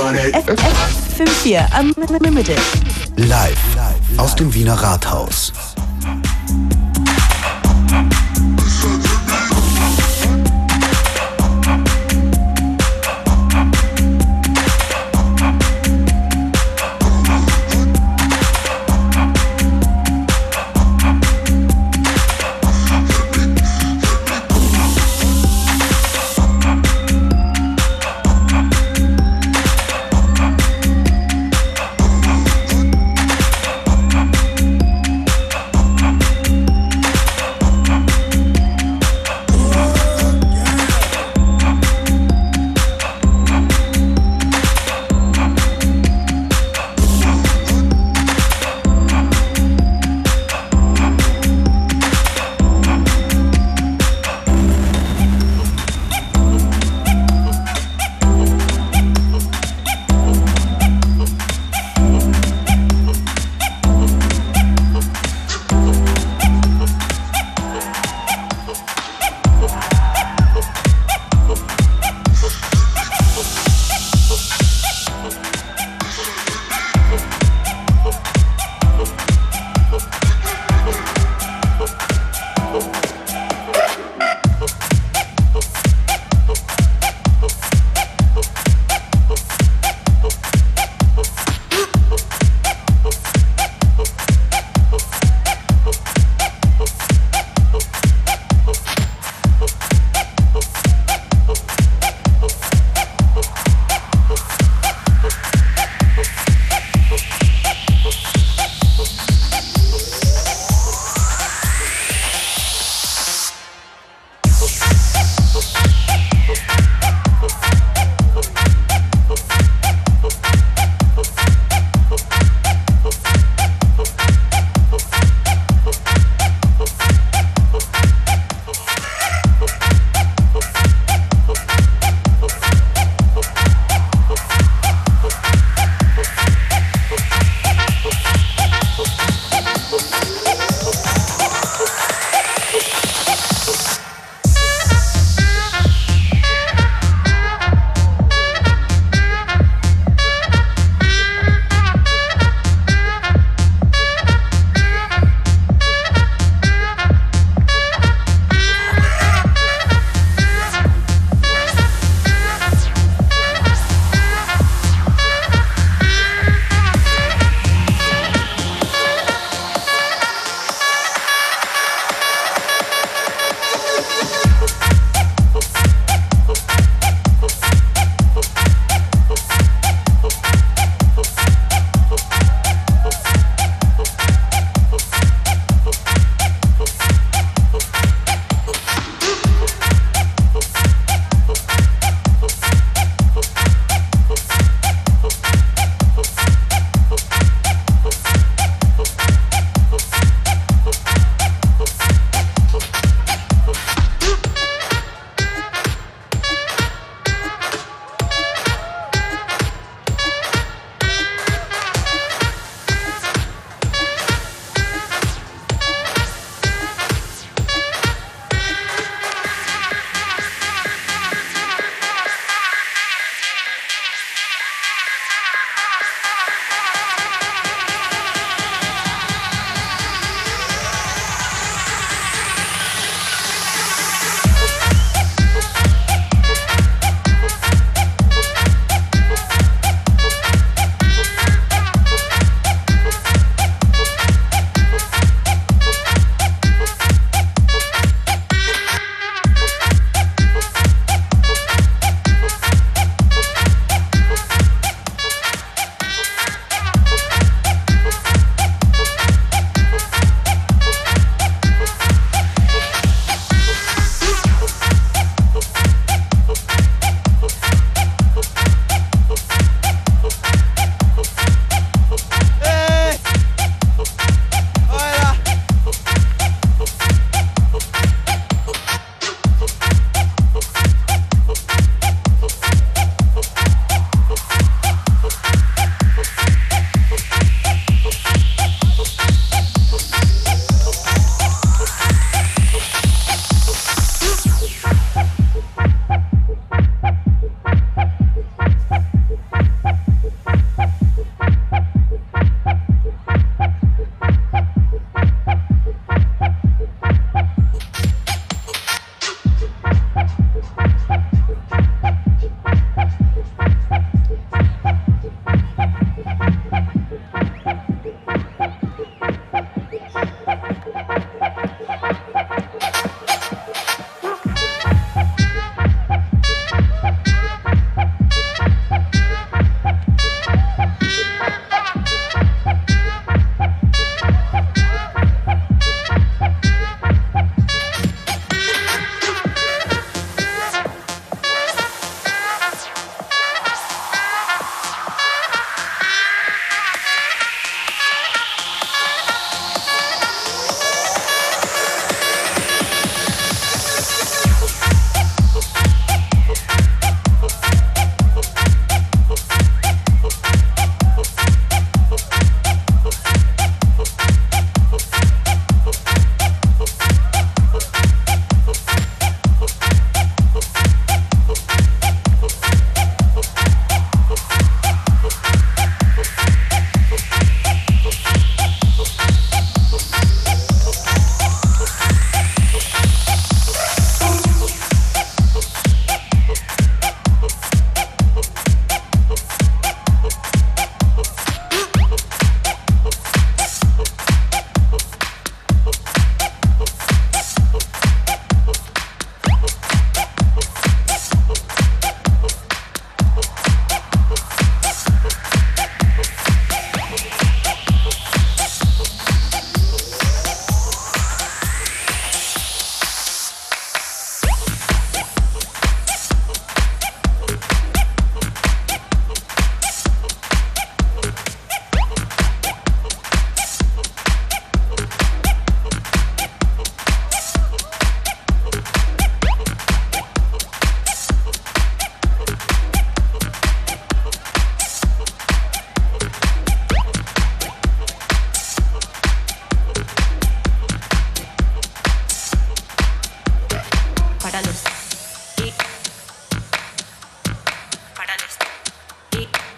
FM4 Unlimited. Live aus dem Wiener Rathaus.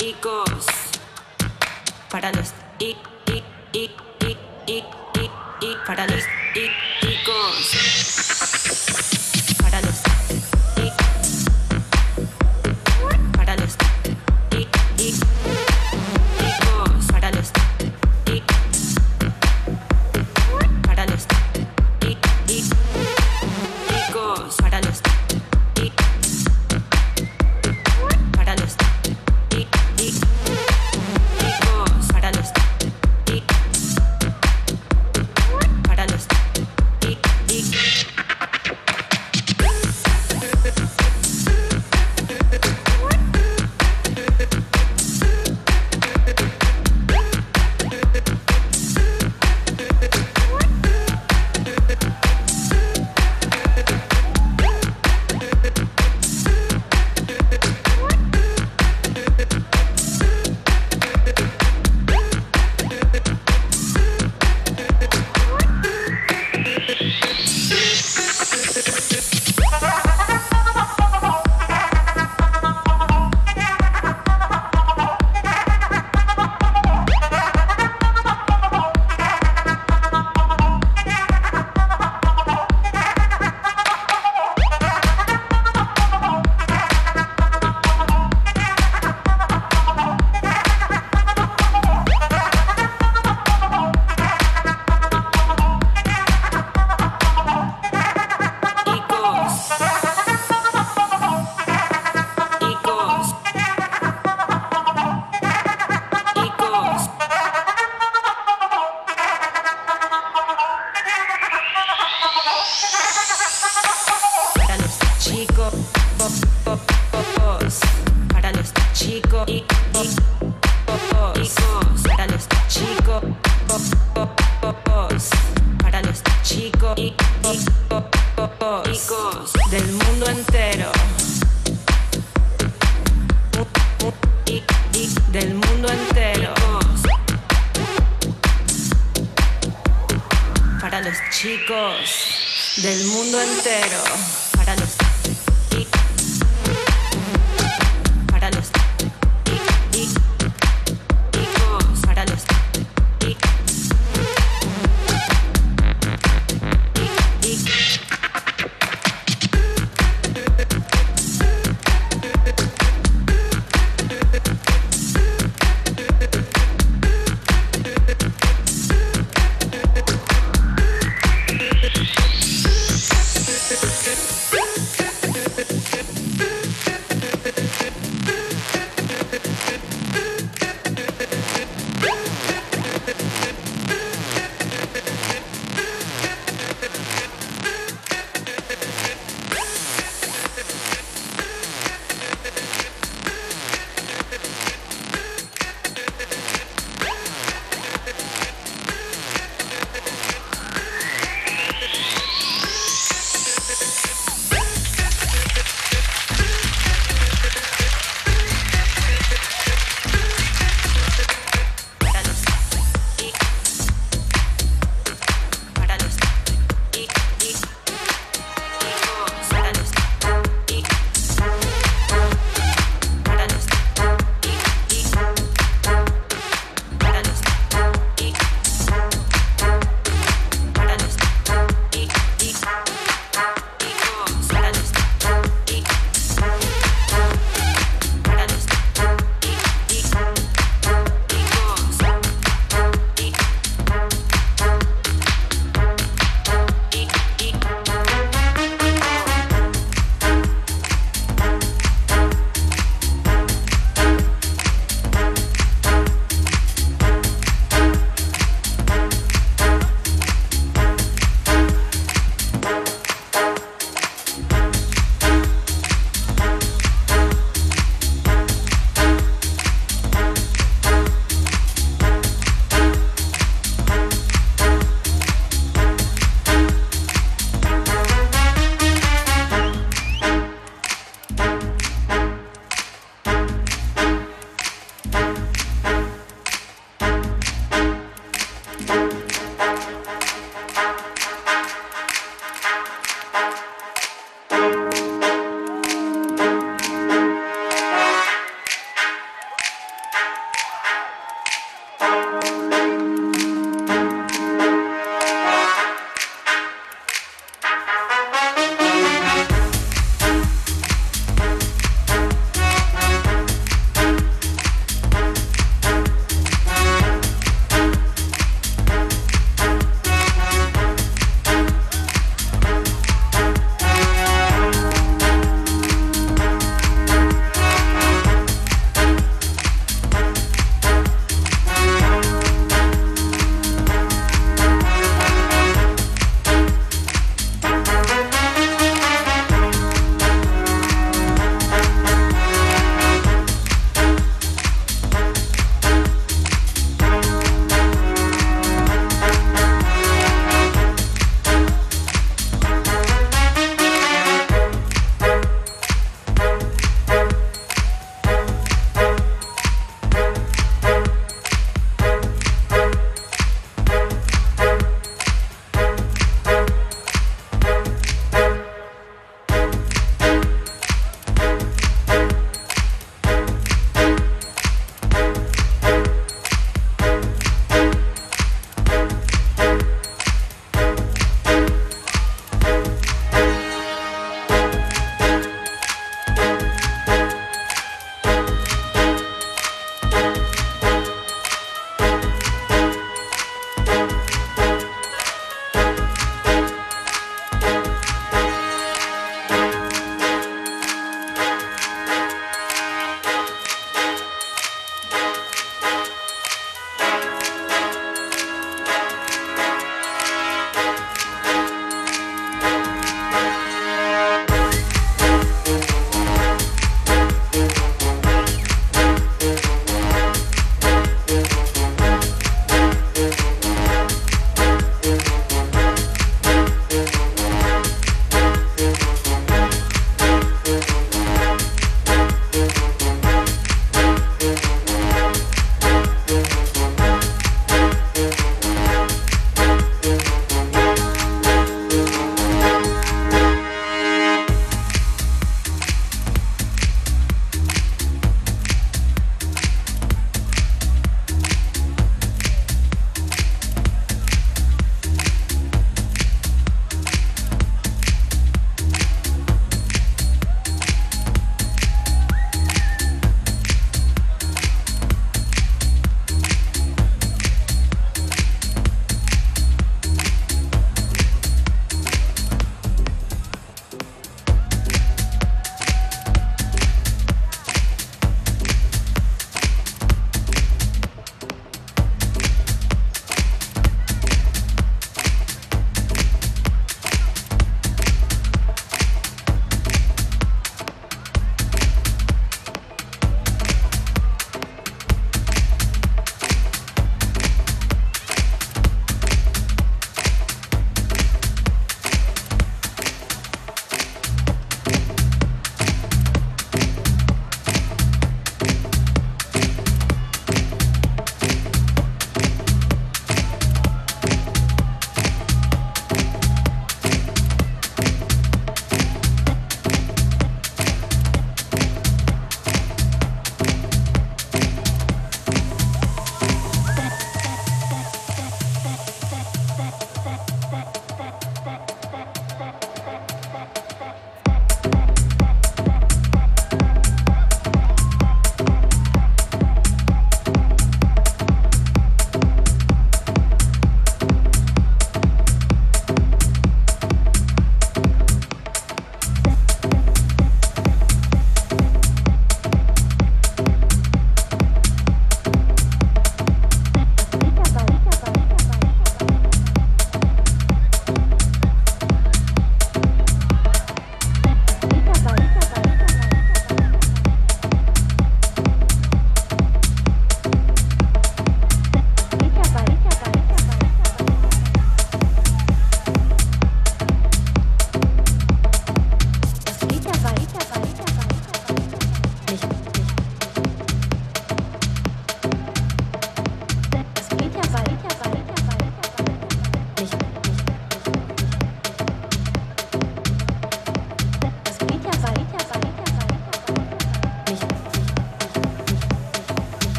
icos. Para los i, i, i, i, i, i, para los i, icos. del mundo entero.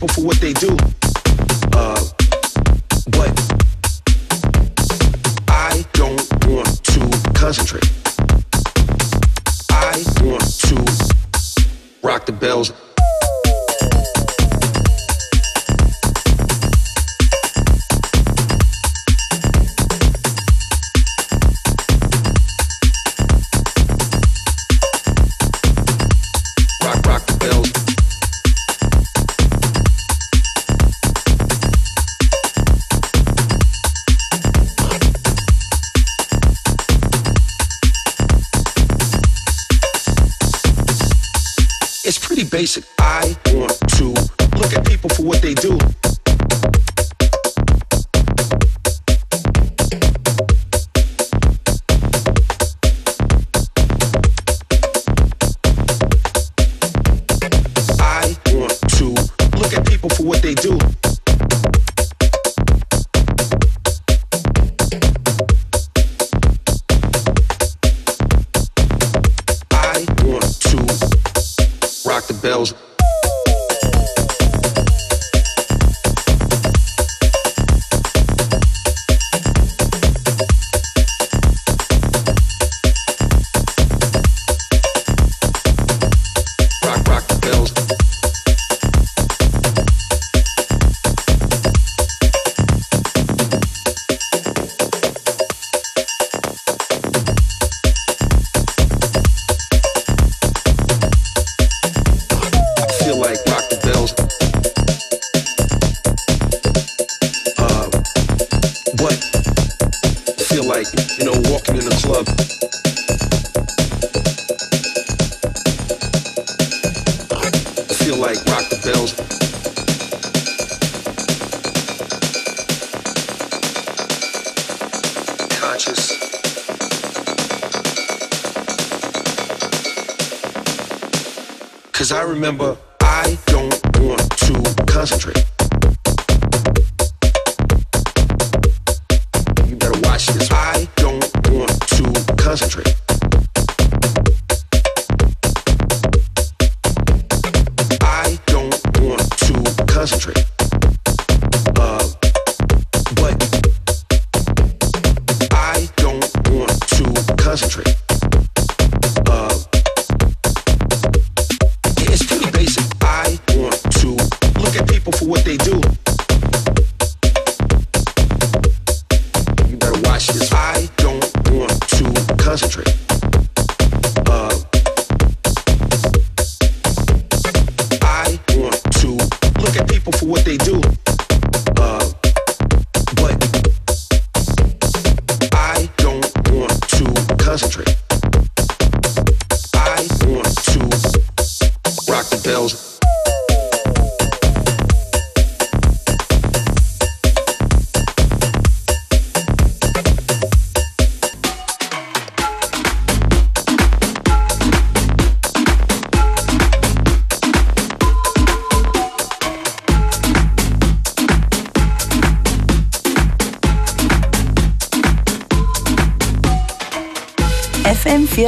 people for what they do. feel like, you know, walking in a club. I feel like rock the bells. Conscious. Cause I remember I don't want to concentrate.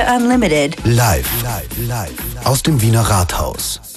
Unlimited. Live, live, live. aus dem Wiener Rathaus.